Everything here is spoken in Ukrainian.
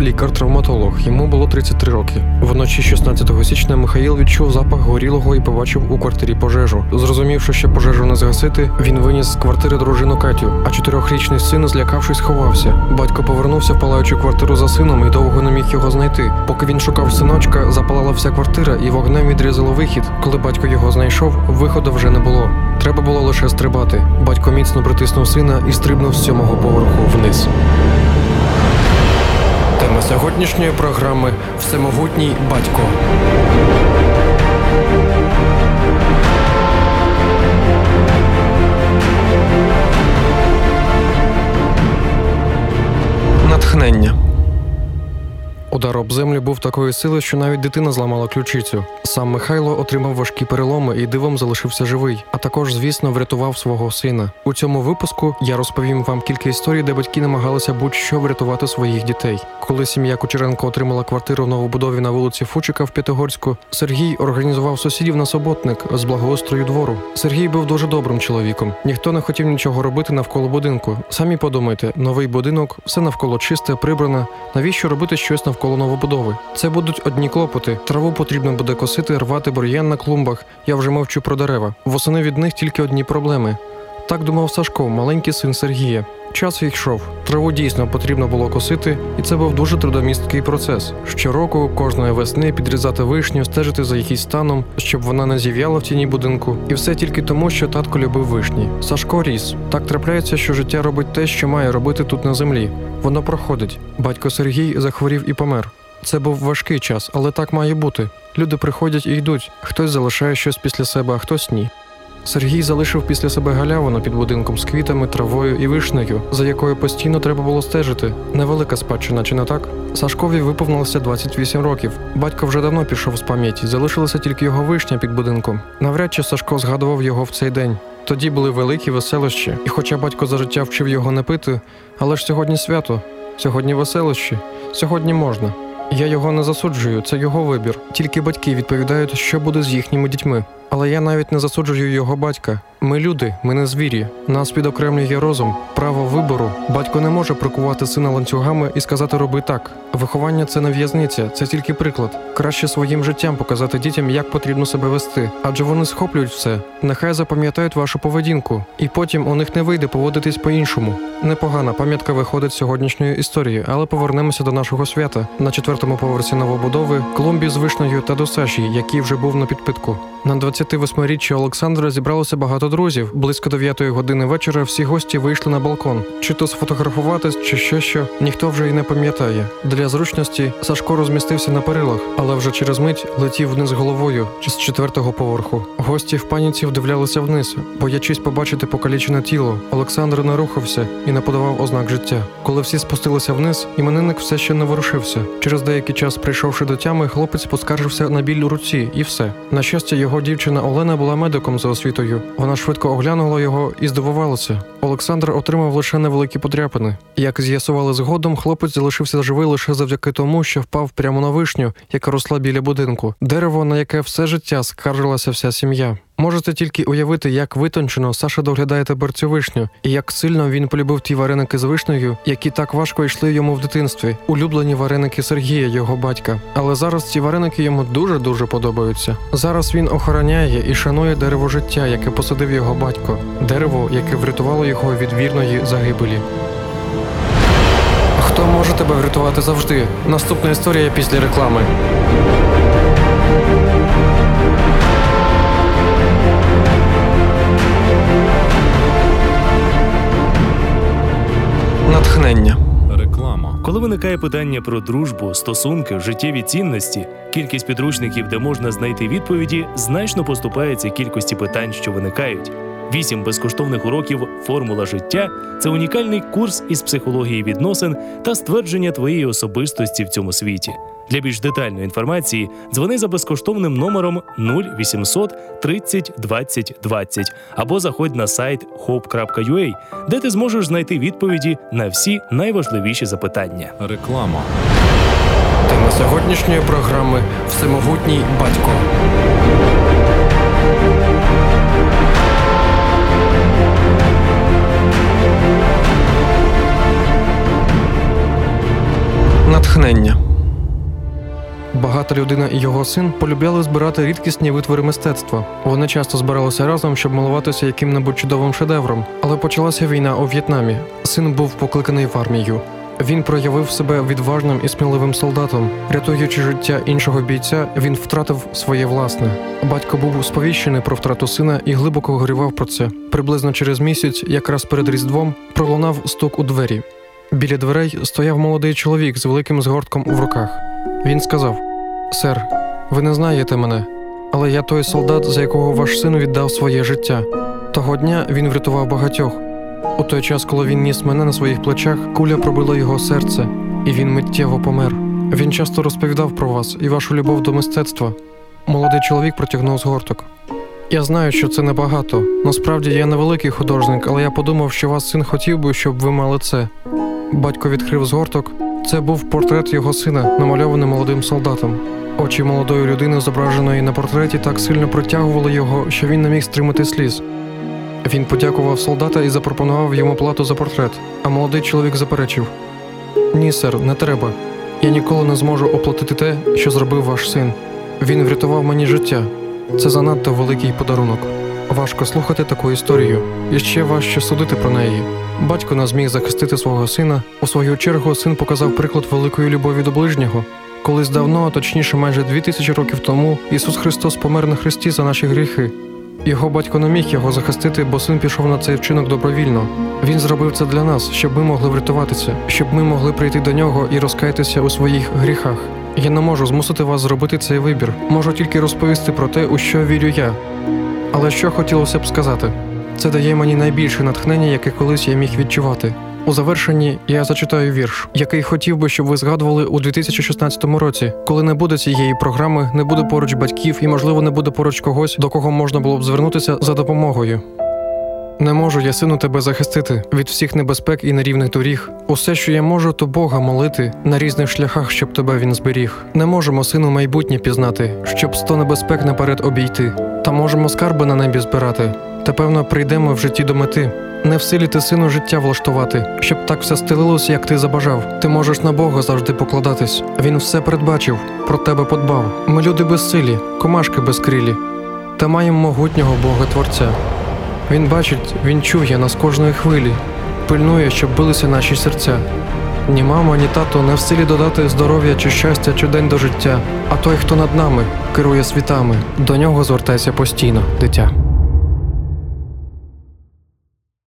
Лікар-травматолог. Йому було 33 роки. Вночі 16 січня Михаїл відчув запах горілого і побачив у квартирі пожежу. Зрозумівши, що пожежу не згасити, він виніс з квартири дружину Катю, а чотирьохрічний син, злякавшись, ховався. Батько повернувся в палаючу квартиру за сином і довго не міг його знайти. Поки він шукав синочка, запалала вся квартира і вогнем відрізало вихід. Коли батько його знайшов, виходу вже не було. Треба було лише стрибати. Батько міцно притиснув сина і стрибнув з сьомого поверху вниз. Тема сьогоднішньої програми Всемогутній батько. Натхнення. Удар об землю був такої сили, що навіть дитина зламала ключицю. Сам Михайло отримав важкі переломи і дивом залишився живий, а також, звісно, врятував свого сина. У цьому випуску я розповім вам кілька історій, де батьки намагалися будь-що врятувати своїх дітей. Коли сім'я Кучеренко отримала квартиру в новобудові на вулиці Фучика в П'ятигорську, Сергій організував сусідів на суботник з благоустрою двору. Сергій був дуже добрим чоловіком. Ніхто не хотів нічого робити навколо будинку. Самі подумайте, новий будинок, все навколо чисте, прибране. Навіщо робити щось навколо новобудови? Це будуть одні клопоти. Траву потрібно буде косити, рвати бур'ян на клумбах. Я вже мовчу про дерева. Восени від них тільки одні проблеми. Так думав Сашко, маленький син Сергія. Час йшов. Траву дійсно потрібно було косити, і це був дуже трудомісткий процес. Щороку, кожної весни підрізати вишню, стежити за її станом, щоб вона не зів'яла в тіні будинку. І все тільки тому, що татко любив вишні. Сашко ріс. Так трапляється, що життя робить те, що має робити тут на землі. Воно проходить. Батько Сергій захворів і помер. Це був важкий час, але так має бути. Люди приходять і йдуть. Хтось залишає щось після себе, а хтось ні. Сергій залишив після себе галявину під будинком з квітами, травою і вишнею, за якою постійно треба було стежити. Невелика спадщина, чи не так? Сашкові виповнилося 28 років. Батько вже давно пішов з пам'яті, залишилася тільки його вишня під будинком. Навряд чи Сашко згадував його в цей день. Тоді були великі веселощі, і хоча батько за життя вчив його не пити, але ж сьогодні свято, сьогодні веселощі, сьогодні можна. Я його не засуджую, це його вибір. Тільки батьки відповідають, що буде з їхніми дітьми. Але я навіть не засуджую його батька. Ми люди, ми не звірі. Нас підокремлює розум, право вибору. Батько не може прикувати сина ланцюгами і сказати роби так. Виховання це не в'язниця, це тільки приклад. Краще своїм життям показати дітям, як потрібно себе вести, адже вони схоплюють все. Нехай запам'ятають вашу поведінку, і потім у них не вийде поводитись по-іншому. Непогана пам'ятка виходить з сьогоднішньої історії, але повернемося до нашого свята на четвертому поверсі новобудови, клумбі з вишнею та досажі, який вже був на підпитку. На 28-річчя Олександра зібралося багато друзів. Близько 9 години вечора всі гості вийшли на балкон. Чи то сфотографуватись, чи що що, ніхто вже й не пам'ятає. Для зручності Сашко розмістився на перилах, але вже через мить летів вниз головою з четвертого поверху. Гості в паніці вдивлялися вниз, боячись побачити покалічене тіло. Олександр не рухався і не подавав ознак життя. Коли всі спустилися вниз, іменинник все ще не ворушився. Через деякий час, прийшовши до тями, хлопець поскаржився на біль у руці, і все. На щастя, його дівчина Олена була медиком за освітою. Вона швидко оглянула його і здивувалася. Олександр отримав лише невеликі подряпини. Як з'ясували згодом, хлопець залишився живий лише завдяки тому, що впав прямо на вишню, яка росла біля будинку. Дерево, на яке все життя скаржилася вся сім'я. Можете тільки уявити, як витончено Саша доглядає тепер цю вишню, і як сильно він полюбив ті вареники з вишнею, які так важко йшли йому в дитинстві, улюблені вареники Сергія, його батька. Але зараз ці вареники йому дуже дуже подобаються. Зараз він охороняє і шанує дерево життя, яке посадив його батько, дерево, яке врятувало його від вірної загибелі. Хто може тебе врятувати завжди? Наступна історія після реклами. Натхнення. Реклама. Коли виникає питання про дружбу, стосунки, життєві цінності, кількість підручників, де можна знайти відповіді, значно поступається кількості питань, що виникають. Вісім безкоштовних уроків Формула життя це унікальний курс із психології відносин та ствердження твоєї особистості в цьому світі. Для більш детальної інформації дзвони за безкоштовним номером 0800 30 20 20 або заходь на сайт hope.ua, де ти зможеш знайти відповіді на всі найважливіші запитання. Реклама. Тема сьогоднішньої програми Всемогутній батько. Багата людина і його син полюбляли збирати рідкісні витвори мистецтва. Вони часто збиралися разом, щоб милуватися яким-небудь чудовим шедевром. Але почалася війна у В'єтнамі. Син був покликаний в армію. Він проявив себе відважним і сміливим солдатом. Рятуючи життя іншого бійця, він втратив своє власне. Батько був сповіщений про втрату сина і глибоко горював про це. Приблизно через місяць, якраз перед різдвом, пролунав стук у двері. Біля дверей стояв молодий чоловік з великим згортком в руках. Він сказав: Сер, ви не знаєте мене, але я той солдат, за якого ваш син віддав своє життя. Того дня він врятував багатьох. У той час, коли він ніс мене на своїх плечах, куля пробила його серце, і він миттєво помер. Він часто розповідав про вас і вашу любов до мистецтва. Молодий чоловік протягнув згорток. Я знаю, що це небагато. Насправді я невеликий художник, але я подумав, що вас син хотів би, щоб ви мали це. Батько відкрив згорток. Це був портрет його сина, намальований молодим солдатом. Очі молодої людини, зображеної на портреті, так сильно притягували його, що він не міг стримати сліз. Він подякував солдата і запропонував йому плату за портрет, а молодий чоловік заперечив: Ні, сер, не треба. Я ніколи не зможу оплатити те, що зробив ваш син. Він врятував мені життя. Це занадто великий подарунок. Важко слухати таку історію, і ще важче судити про неї. Батько не зміг захистити свого сина. У свою чергу син показав приклад великої любові до ближнього. Колись давно, точніше, майже дві тисячі років тому, Ісус Христос помер на хресті за наші гріхи. Його батько не міг його захистити, бо син пішов на цей вчинок добровільно. Він зробив це для нас, щоб ми могли врятуватися, щоб ми могли прийти до нього і розкаятися у своїх гріхах. Я не можу змусити вас зробити цей вибір. Можу тільки розповісти про те, у що вірю я. Але що хотілося б сказати, це дає мені найбільше натхнення, яке колись я міг відчувати. У завершенні я зачитаю вірш, який хотів би, щоб ви згадували у 2016 році, коли не буде цієї програми, не буде поруч батьків і, можливо, не буде поруч когось, до кого можна було б звернутися за допомогою. Не можу я, сину, тебе захистити від всіх небезпек і нерівних доріг. Усе, що я можу, то Бога молити на різних шляхах, щоб тебе він зберіг. Не можемо, сину, майбутнє пізнати, щоб сто небезпек наперед обійти. Та можемо скарби на небі збирати. Та певно прийдемо в житті до мети. Не в силі ти сину життя влаштувати, щоб так все стелилося, як ти забажав. Ти можеш на Бога завжди покладатись. Він все передбачив, про тебе подбав. Ми люди безсилі, комашки безкрилі, та маємо могутнього Бога Творця. Він бачить, він чує нас кожної хвилі, пильнує, щоб билися наші серця. Ні мама, ні тато не в силі додати здоров'я чи щастя чи день до життя, а той, хто над нами, керує світами, до нього звертайся постійно, дитя.